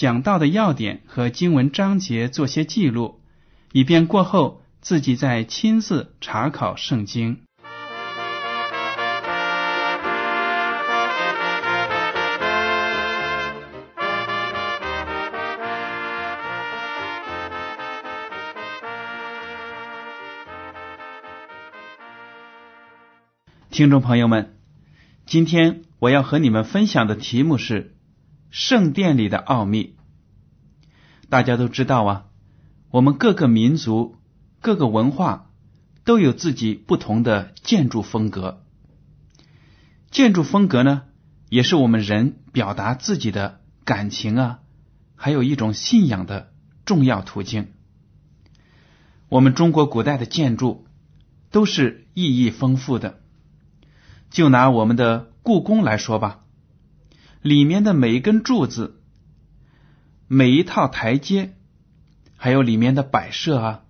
讲到的要点和经文章节做些记录，以便过后自己再亲自查考圣经。听众朋友们，今天我要和你们分享的题目是圣殿里的奥秘。大家都知道啊，我们各个民族、各个文化都有自己不同的建筑风格。建筑风格呢，也是我们人表达自己的感情啊，还有一种信仰的重要途径。我们中国古代的建筑都是意义丰富的。就拿我们的故宫来说吧，里面的每一根柱子、每一套台阶，还有里面的摆设啊、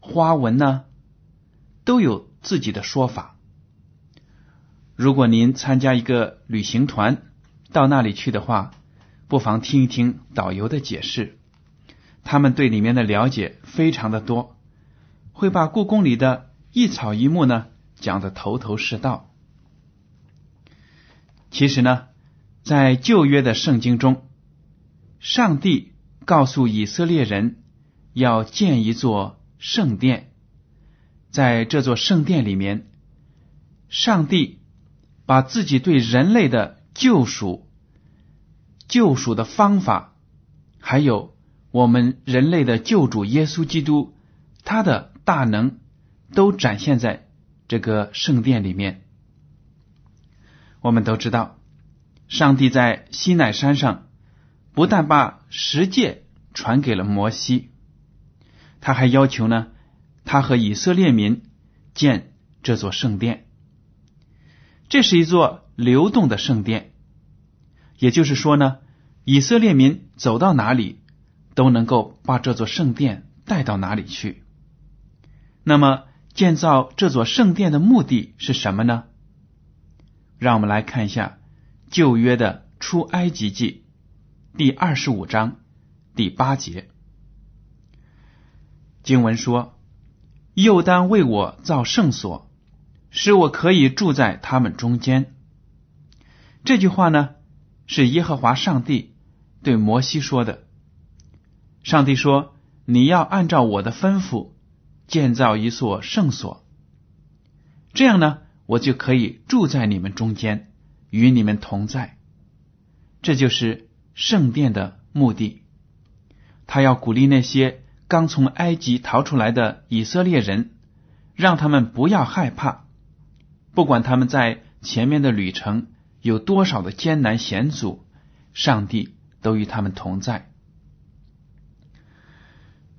花纹呢，都有自己的说法。如果您参加一个旅行团到那里去的话，不妨听一听导游的解释，他们对里面的了解非常的多，会把故宫里的一草一木呢讲得头头是道。其实呢，在旧约的圣经中，上帝告诉以色列人要建一座圣殿，在这座圣殿里面，上帝把自己对人类的救赎、救赎的方法，还有我们人类的救主耶稣基督他的大能，都展现在这个圣殿里面。我们都知道，上帝在西奈山上不但把十诫传给了摩西，他还要求呢，他和以色列民建这座圣殿。这是一座流动的圣殿，也就是说呢，以色列民走到哪里都能够把这座圣殿带到哪里去。那么，建造这座圣殿的目的是什么呢？让我们来看一下旧约的出埃及记第二十五章第八节经文说：“又当为我造圣所，使我可以住在他们中间。”这句话呢，是耶和华上帝对摩西说的。上帝说：“你要按照我的吩咐建造一所圣所，这样呢。”我就可以住在你们中间，与你们同在。这就是圣殿的目的。他要鼓励那些刚从埃及逃出来的以色列人，让他们不要害怕，不管他们在前面的旅程有多少的艰难险阻，上帝都与他们同在。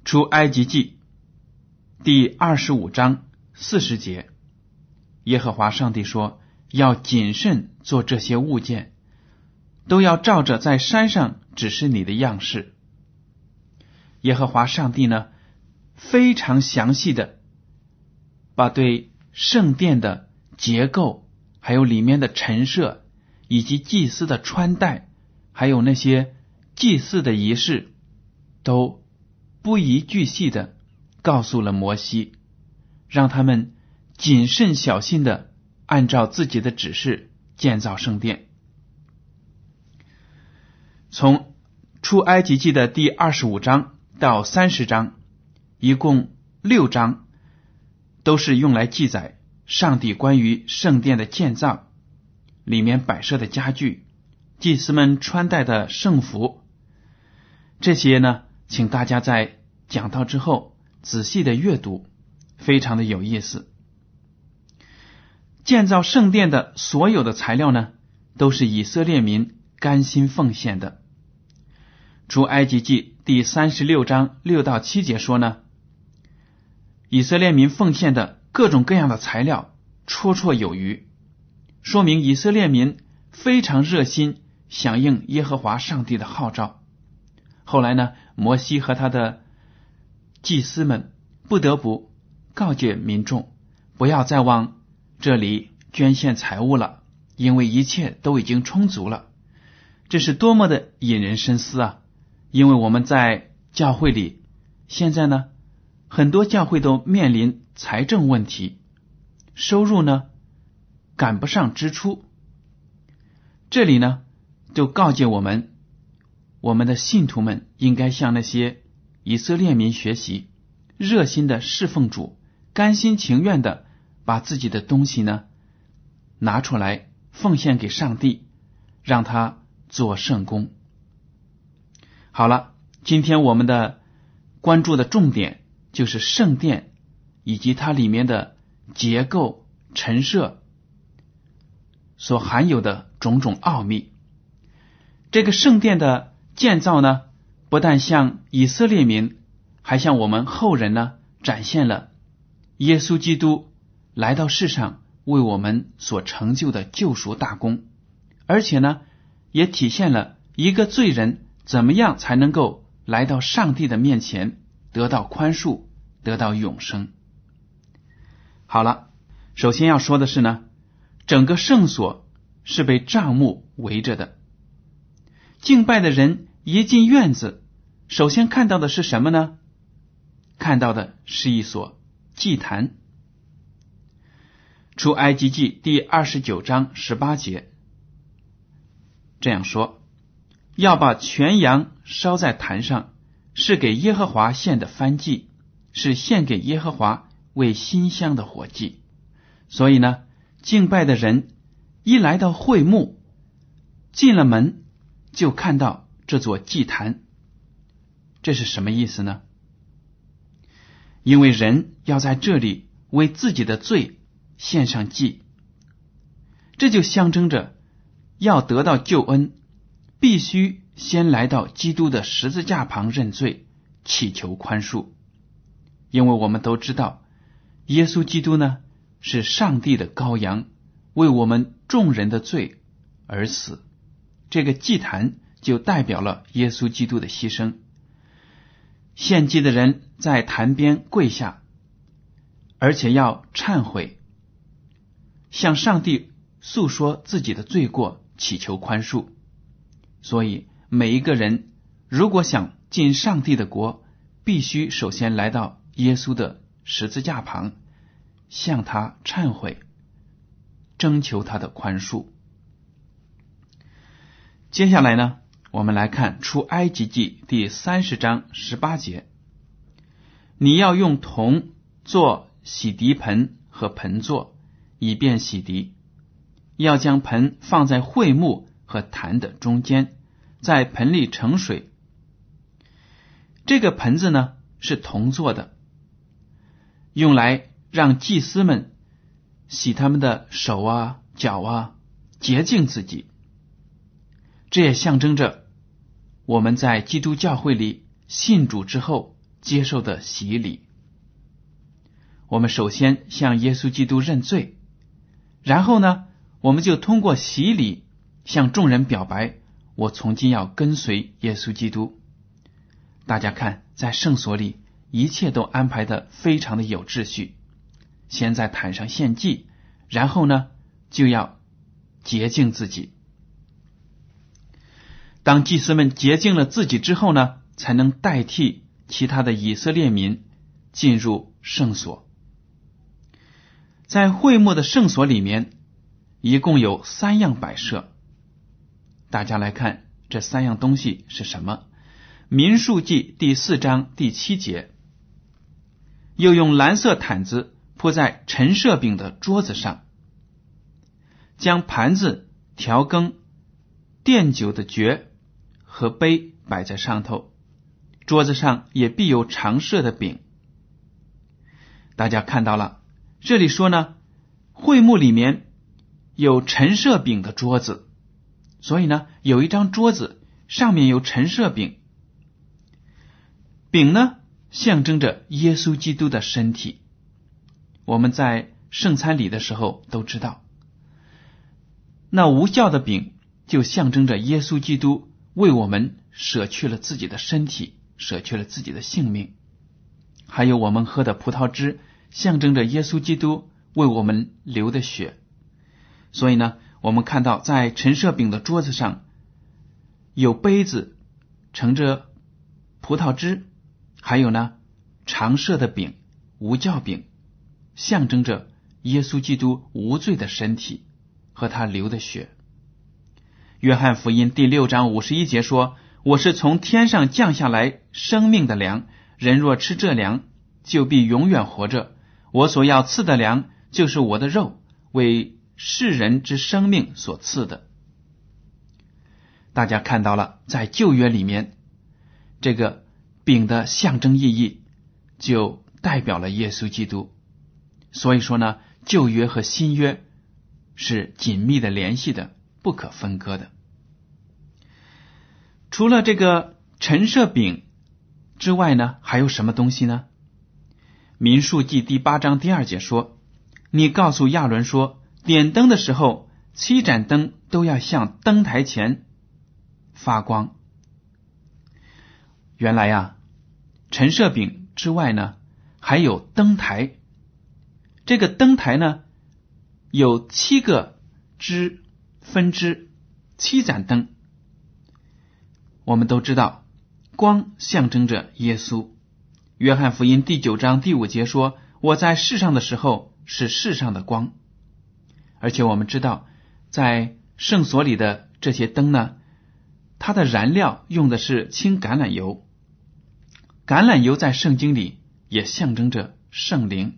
出埃及记第二十五章四十节。耶和华上帝说：“要谨慎做这些物件，都要照着在山上指示你的样式。”耶和华上帝呢，非常详细的把对圣殿的结构，还有里面的陈设，以及祭司的穿戴，还有那些祭祀的仪式，都不遗巨细的告诉了摩西，让他们。谨慎小心的按照自己的指示建造圣殿。从出埃及记的第二十五章到三十章，一共六章，都是用来记载上帝关于圣殿的建造，里面摆设的家具，祭司们穿戴的圣服。这些呢，请大家在讲到之后仔细的阅读，非常的有意思。建造圣殿的所有的材料呢，都是以色列民甘心奉献的。出埃及记第三十六章六到七节说呢，以色列民奉献的各种各样的材料绰绰有余，说明以色列民非常热心响应耶和华上帝的号召。后来呢，摩西和他的祭司们不得不告诫民众，不要再往这里捐献财物了，因为一切都已经充足了。这是多么的引人深思啊！因为我们在教会里，现在呢，很多教会都面临财政问题，收入呢赶不上支出。这里呢，就告诫我们，我们的信徒们应该向那些以色列民学习，热心的侍奉主，甘心情愿的把自己的东西呢拿出来奉献给上帝，让他做圣功。好了，今天我们的关注的重点就是圣殿以及它里面的结构、陈设所含有的种种奥秘。这个圣殿的建造呢，不但向以色列民，还向我们后人呢展现了耶稣基督来到世上为我们所成就的救赎大功，而且呢，也体现了一个罪人。怎么样才能够来到上帝的面前，得到宽恕，得到永生？好了，首先要说的是呢，整个圣所是被帐幕围着的。敬拜的人一进院子，首先看到的是什么呢？看到的是一所祭坛。出埃及记第二十九章十八节这样说。要把全羊烧在坛上，是给耶和华献的燔祭，是献给耶和华为馨香的火祭。所以呢，敬拜的人一来到会幕，进了门就看到这座祭坛。这是什么意思呢？因为人要在这里为自己的罪献上祭，这就象征着要得到救恩。必须先来到基督的十字架旁认罪，祈求宽恕，因为我们都知道，耶稣基督呢是上帝的羔羊，为我们众人的罪而死。这个祭坛就代表了耶稣基督的牺牲。献祭的人在坛边跪下，而且要忏悔，向上帝诉说自己的罪过，祈求宽恕。所以，每一个人如果想进上帝的国，必须首先来到耶稣的十字架旁，向他忏悔，征求他的宽恕。接下来呢，我们来看出埃及记第三十章十八节：你要用铜做洗涤盆和盆座，以便洗涤；要将盆放在桧木。和坛的中间，在盆里盛水。这个盆子呢是铜做的，用来让祭司们洗他们的手啊、脚啊，洁净自己。这也象征着我们在基督教会里信主之后接受的洗礼。我们首先向耶稣基督认罪，然后呢，我们就通过洗礼。向众人表白，我从今要跟随耶稣基督。大家看，在圣所里，一切都安排的非常的有秩序。先在坛上献祭，然后呢，就要洁净自己。当祭司们洁净了自己之后呢，才能代替其他的以色列民进入圣所。在会幕的圣所里面，一共有三样摆设。大家来看这三样东西是什么？民数记第四章第七节，又用蓝色毯子铺在陈设饼的桌子上，将盘子、调羹、奠酒的爵和杯摆在上头，桌子上也必有常设的饼。大家看到了，这里说呢，会幕里面有陈设饼的桌子，所以呢，有一张桌子上面有陈设饼。饼呢，象征着耶稣基督的身体。我们在圣餐礼的时候都知道，那无效的饼就象征着耶稣基督为我们舍去了自己的身体，舍去了自己的性命。还有我们喝的葡萄汁，象征着耶稣基督为我们流的血。所以呢，我们看到在陈设饼的桌子上有杯子盛着葡萄汁。还有呢，常设的饼，无酵饼，象征着耶稣基督无罪的身体和他流的血。约翰福音第六章五十一节说：“我是从天上降下来生命的粮，人若吃这粮，就必永远活着。我所要赐的粮，就是我的肉，为世人之生命所赐的。”大家看到了，在旧约里面，这个。饼的象征意义就代表了耶稣基督，所以说呢，旧约和新约是紧密的联系的，不可分割的。除了这个陈设饼之外呢，还有什么东西呢？民数记第八章第二节说：“你告诉亚伦说，点灯的时候，七盏灯都要向灯台前发光。”原来呀。陈设饼之外呢，还有灯台。这个灯台呢，有七个支分支，七盏灯。我们都知道，光象征着耶稣。约翰福音第九章第五节说：“我在世上的时候是世上的光。”而且我们知道，在圣所里的这些灯呢，它的燃料用的是青橄榄油。橄榄油在圣经里也象征着圣灵。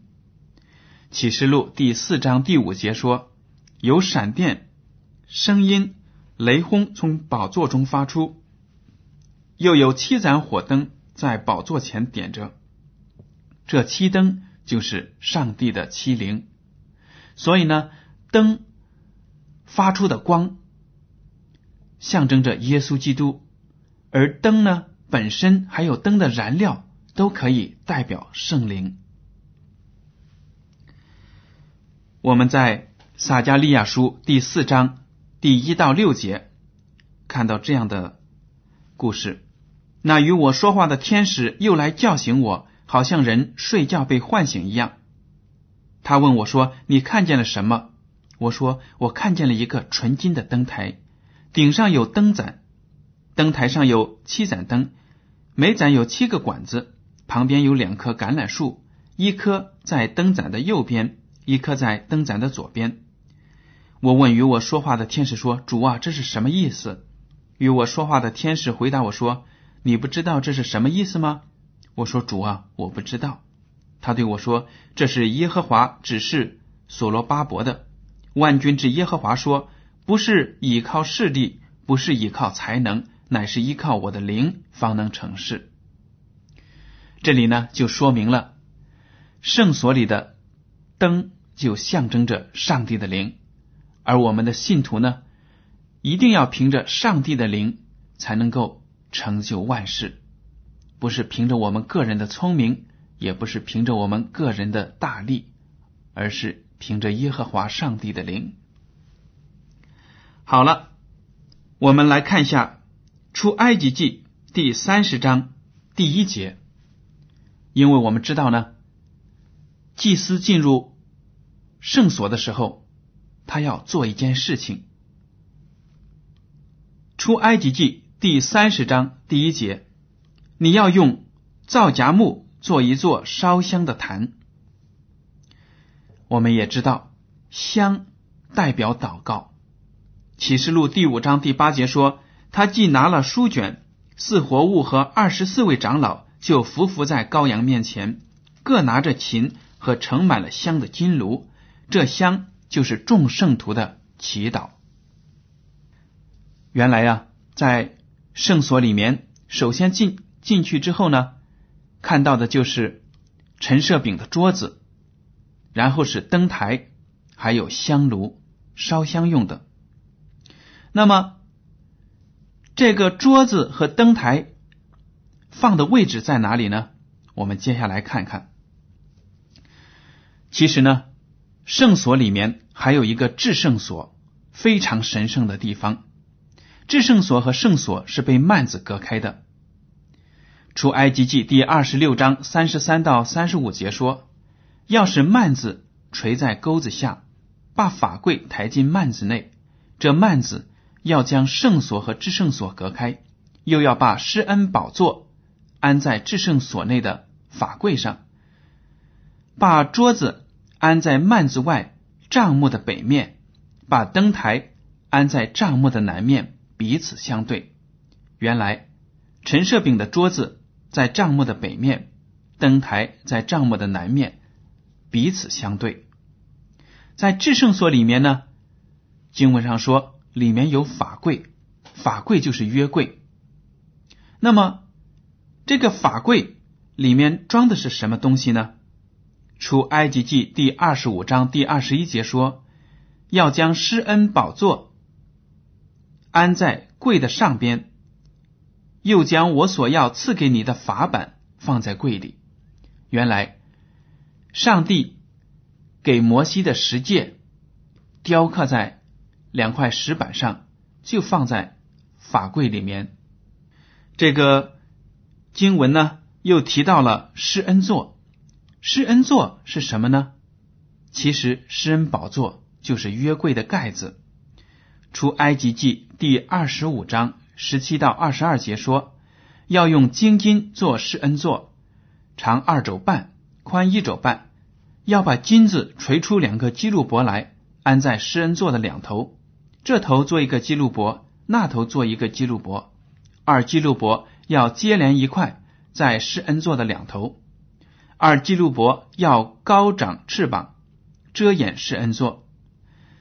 启示录第四章第五节说：“有闪电、声音、雷轰从宝座中发出，又有七盏火灯在宝座前点着。这七灯就是上帝的七灵。所以呢，灯发出的光象征着耶稣基督，而灯呢？”本身还有灯的燃料都可以代表圣灵。我们在撒加利亚书第四章第一到六节看到这样的故事：那与我说话的天使又来叫醒我，好像人睡觉被唤醒一样。他问我说：“你看见了什么？”我说：“我看见了一个纯金的灯台，顶上有灯盏，灯台上有七盏灯。”每盏有七个管子，旁边有两棵橄榄树，一棵在灯盏的右边，一棵在灯盏的左边。我问与我说话的天使说：“主啊，这是什么意思？”与我说话的天使回答我说：“你不知道这是什么意思吗？”我说：“主啊，我不知道。”他对我说：“这是耶和华指示所罗巴伯的。万军之耶和华说：不是倚靠势力，不是倚靠才能。”乃是依靠我的灵方能成事。这里呢，就说明了圣所里的灯就象征着上帝的灵，而我们的信徒呢，一定要凭着上帝的灵才能够成就万事，不是凭着我们个人的聪明，也不是凭着我们个人的大力，而是凭着耶和华上帝的灵。好了，我们来看一下。出埃及记第三十章第一节，因为我们知道呢，祭司进入圣所的时候，他要做一件事情。出埃及记第三十章第一节，你要用皂荚木做一座烧香的坛。我们也知道，香代表祷告。启示录第五章第八节说。他既拿了书卷，四活物和二十四位长老就伏伏在羔羊面前，各拿着琴和盛满了香的金炉。这香就是众圣徒的祈祷。原来呀，在圣所里面，首先进进去之后呢，看到的就是陈设饼的桌子，然后是灯台，还有香炉烧香用的。那么，这个桌子和灯台放的位置在哪里呢？我们接下来看看。其实呢，圣所里面还有一个至圣所，非常神圣的地方。至圣所和圣所是被幔子隔开的。出埃及记第二十六章三十三到三十五节说：“要是幔子垂在钩子下，把法柜抬进幔子内，这幔子要将圣所和至圣所隔开，又要把施恩宝座安在至圣所内的法柜上，把桌子安在幔子外帐幕的北面，把灯台安在帐幕的南面。”彼此相对。原来陈设饼的桌子在帐幕的北面，灯台在帐幕的南面，彼此相对。在至圣所里面呢，经文上说里面有法柜，法柜就是约柜。那么这个法柜里面装的是什么东西呢？出埃及记第二十五章第二十一节说，要将施恩宝座。安在柜的上边，又将我所要赐给你的法板放在柜里。原来，上帝给摩西的十诫雕刻在两块石板上，就放在法柜里面。这个经文呢，又提到了施恩座。施恩座是什么呢？其实施恩宝座就是约柜的盖子。出埃及记第二十五章十七到二十二节说，要用金金做施恩座，长二肘半，宽一肘半，要把金子锤出两个基路伯来，安在施恩座的两头，这头做一个基路伯，那头做一个基路伯，二基路伯要接连一块，在施恩座的两头，二基路伯要高长翅膀，遮掩施恩座，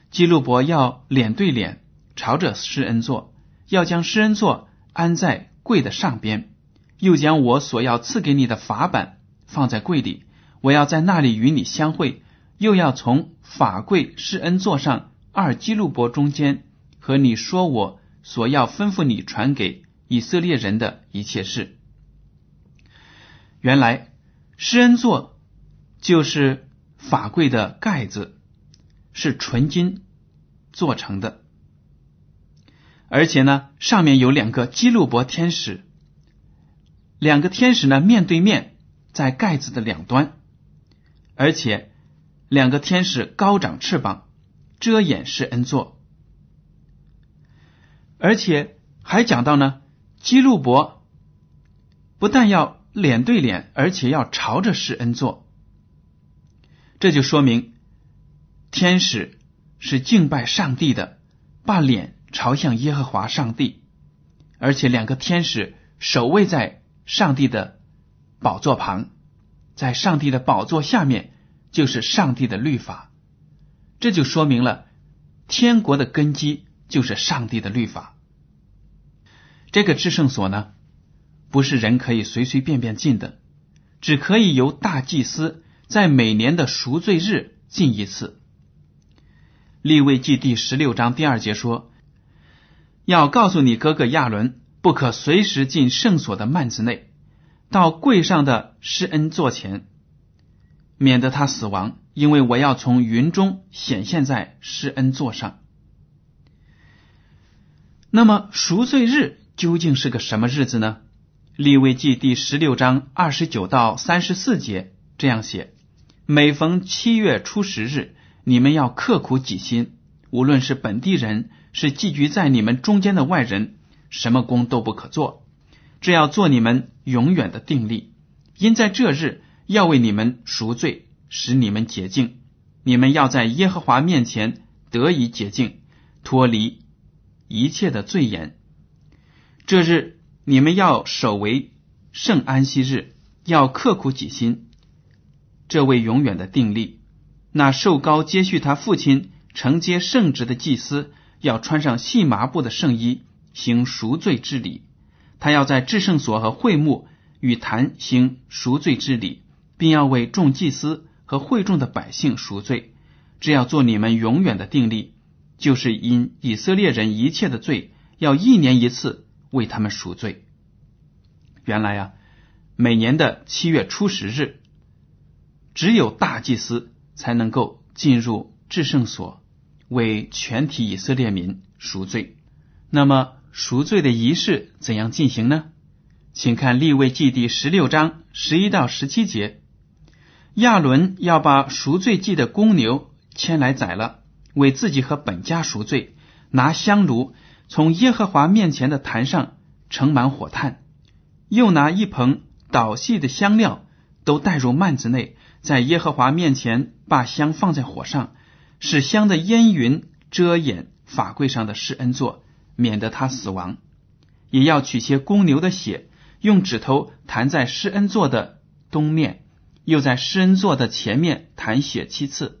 基路伯要脸对脸。朝着施恩座，要将施恩座安在柜的上边，又将我所要赐给你的法板放在柜里，我要在那里与你相会，又要从法柜施恩座上二基路伯中间和你说我所要吩咐你传给以色列人的一切事。原来施恩座就是法柜的盖子，是纯金做成的。而且呢，上面有两个基路伯天使，两个天使呢面对面在盖子的两端，而且两个天使高长翅膀遮掩是恩座，而且还讲到呢，基路伯不但要脸对脸，而且要朝着施恩座，这就说明天使是敬拜上帝的，把脸。朝向耶和华上帝，而且两个天使守卫在上帝的宝座旁，在上帝的宝座下面就是上帝的律法，这就说明了天国的根基就是上帝的律法。这个至圣所呢，不是人可以随随便便进的，只可以由大祭司在每年的赎罪日进一次。立位记第十六章第二节说。要告诉你哥哥亚伦，不可随时进圣所的幔子内，到柜上的施恩座前，免得他死亡。因为我要从云中显现在施恩座上。那么赎罪日究竟是个什么日子呢？利未记第十六章二十九到三十四节这样写：每逢七月初十日，你们要刻苦己心，无论是本地人。是寄居在你们中间的外人，什么工都不可做，只要做你们永远的定力。因在这日要为你们赎罪，使你们洁净。你们要在耶和华面前得以洁净，脱离一切的罪言。这日你们要守为圣安息日，要刻苦己心，这位永远的定力。那受高接续他父亲承接圣职的祭司，要穿上细麻布的圣衣，行赎罪之礼。他要在至圣所和会幕与坛行赎罪之礼，并要为众祭司和会众的百姓赎罪。这要做你们永远的定力，就是因以色列人一切的罪，要一年一次为他们赎罪。原来啊，每年的七月初十日，只有大祭司才能够进入至圣所，为全体以色列民赎罪。那么赎罪的仪式怎样进行呢？请看立位记第十六章十一到十七节，亚伦要把赎罪祭的公牛。牵来宰了，为自己和本家赎罪，拿香炉从耶和华面前的坛上盛满火炭，又拿一盆捣细的香料，都带入幔子内，在耶和华面前把香放在火上，使香的烟云遮掩法柜上的施恩座，免得他死亡。也要取些公牛的血，用指头弹在施恩座的东面，又在施恩座的前面弹血七次。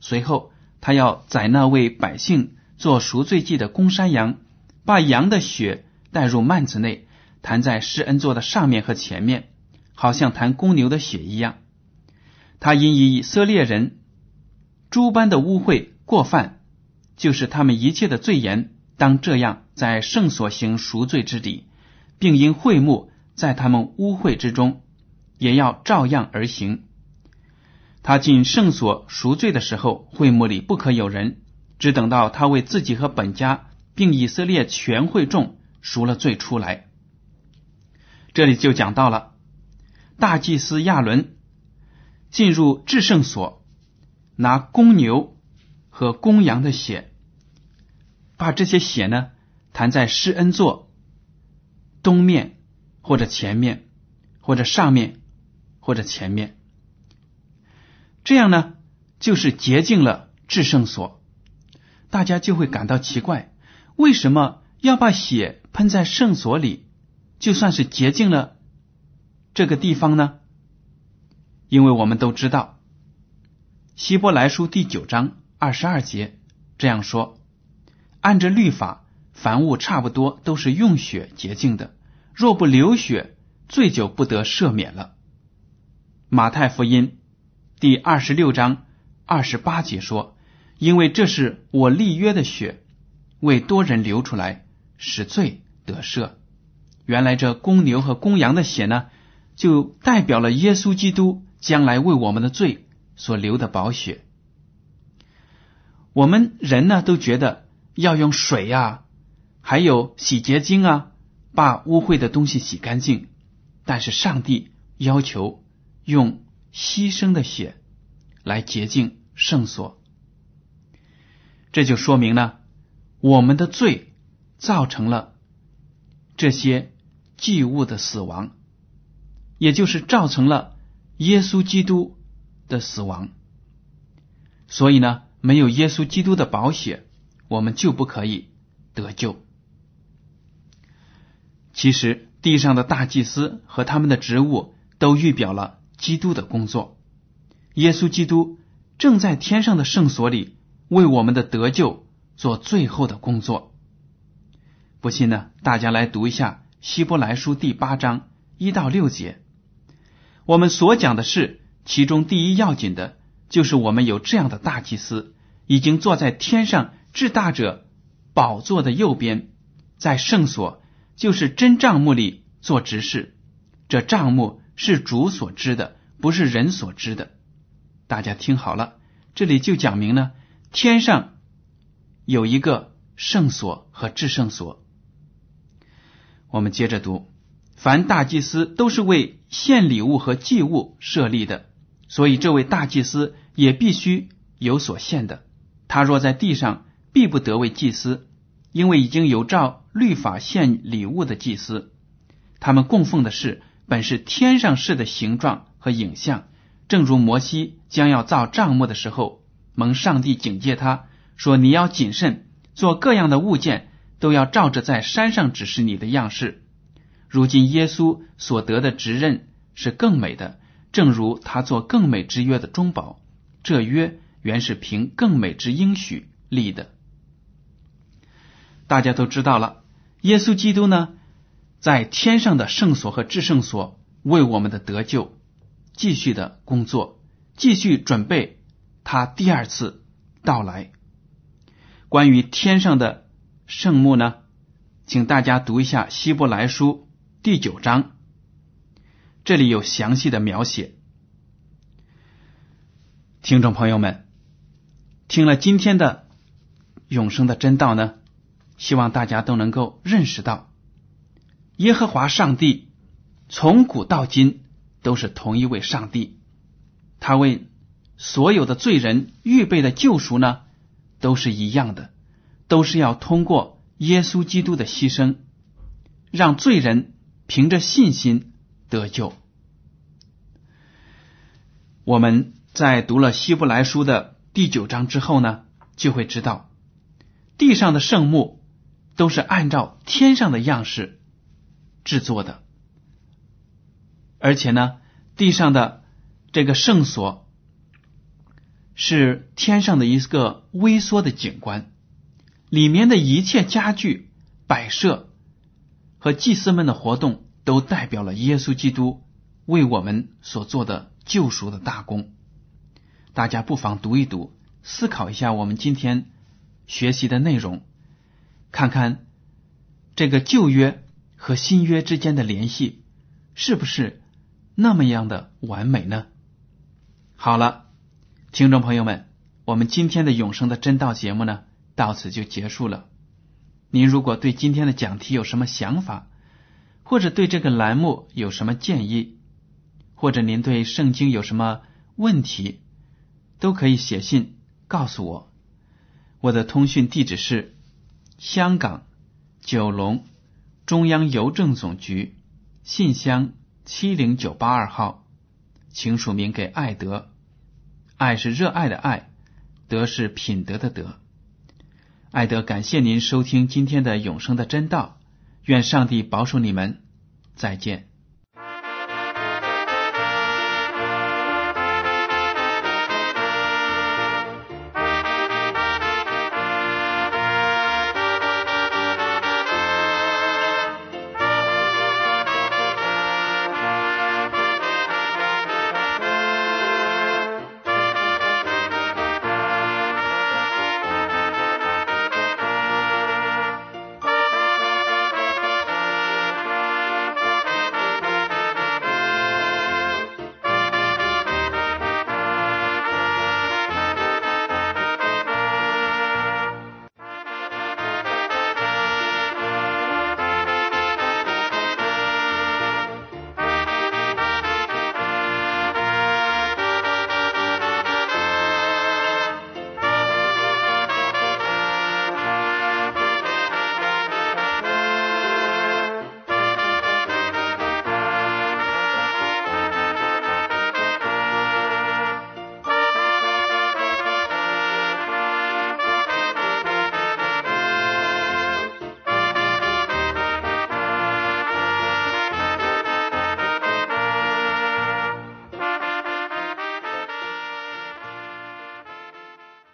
随后，他要宰那位百姓做赎罪祭的公山羊，把羊的血带入幔子内，弹在施恩座的上面和前面，好像弹公牛的血一样。他因以以色列人诸般的污秽过犯，就是他们一切的罪言，当这样在圣所行赎罪之礼，并因会幕在他们污秽之中，也要照样而行。他进圣所赎罪的时候，会幕里不可有人，只等到他为自己和本家，并以色列全会众赎了罪出来。这里就讲到了大祭司亚伦进入至圣所，拿公牛和公羊的血，把这些血呢弹在施恩座东面或者前面，或者上面或者前面。这样呢，就是洁净了至圣所，大家就会感到奇怪，为什么要把血喷在圣所里，就算是洁净了这个地方呢？因为我们都知道，希伯来书第九章二十二节这样说：按着律法，凡物差不多都是用血洁净的，若不流血，罪就不得赦免了。马太福音。第二十六章二十八节说：“因为这是我立约的血，为多人流出来，使罪得赦。”原来这公牛和公羊的血呢，就代表了耶稣基督将来为我们的罪所流的宝血。我们人呢都觉得要用水呀，还有洗洁精啊，把污秽的东西洗干净。但是上帝要求用。牺牲的血来洁净圣所，这就说明了我们的罪造成了这些祭物的死亡，也就是造成了耶稣基督的死亡。所以呢，没有耶稣基督的宝血，我们就不可以得救。其实，地上的大祭司和他们的职务都预表了。基督的工作，耶稣基督正在天上的圣所里为我们的得救做最后的工作。不信呢？大家来读一下希伯来书第八章一到六节。我们所讲的是其中第一要紧的，就是我们有这样的大祭司，已经坐在天上至大者宝座的右边，在圣所，就是真账目里做执事。这账目。是主所知的，不是人所知的。大家听好了，这里就讲明了天上有一个圣所和至圣所。我们接着读：凡大祭司都是为献礼物和祭物设立的，所以这位大祭司也必须有所献的。他若在地上，必不得为祭司，因为已经有照律法献礼物的祭司，他们供奉的是。本是天上事的形状和影像，正如摩西将要造帐幕的时候，蒙上帝警戒他说：“你要谨慎，做各样的物件，都要照着在山上指示你的样式。如今耶稣所得的职任是更美的，正如他做更美之约的中保，这约原是凭更美之应许立的。大家都知道了，耶稣基督呢，在天上的圣所和至圣所为我们的得救继续的工作，继续准备他第二次到来。关于天上的圣幕呢，请大家读一下《希伯来书》第九章，这里有详细的描写。听众朋友们，听了今天的永生的真道呢，希望大家都能够认识到，耶和华上帝从古到今都是同一位上帝，他为所有的罪人预备的救赎呢。都是一样的，都是要通过耶稣基督的牺牲，让罪人凭着信心得救。我们在读了希伯来书的第九章之后呢，就会知道，地上的圣木都是按照天上的样式制作的，而且呢，地上的这个圣所。是天上的一个微缩的景观，里面的一切家具、摆设和祭司们的活动，都代表了耶稣基督为我们所做的救赎的大功。大家不妨读一读，思考一下我们今天学习的内容，看看这个旧约和新约之间的联系是不是那么样的完美呢？好了。听众朋友们，我们今天的永生的真道节目呢，到此就结束了。您如果对今天的讲题有什么想法，或者对这个栏目有什么建议，或者您对圣经有什么问题，都可以写信告诉我。我的通讯地址是香港九龙中央邮政总局信箱七零九八二号，请署名给爱德。爱是热爱的爱，德是品德的德。爱德，感谢您收听今天的永生的真道，愿上帝保守你们，再见。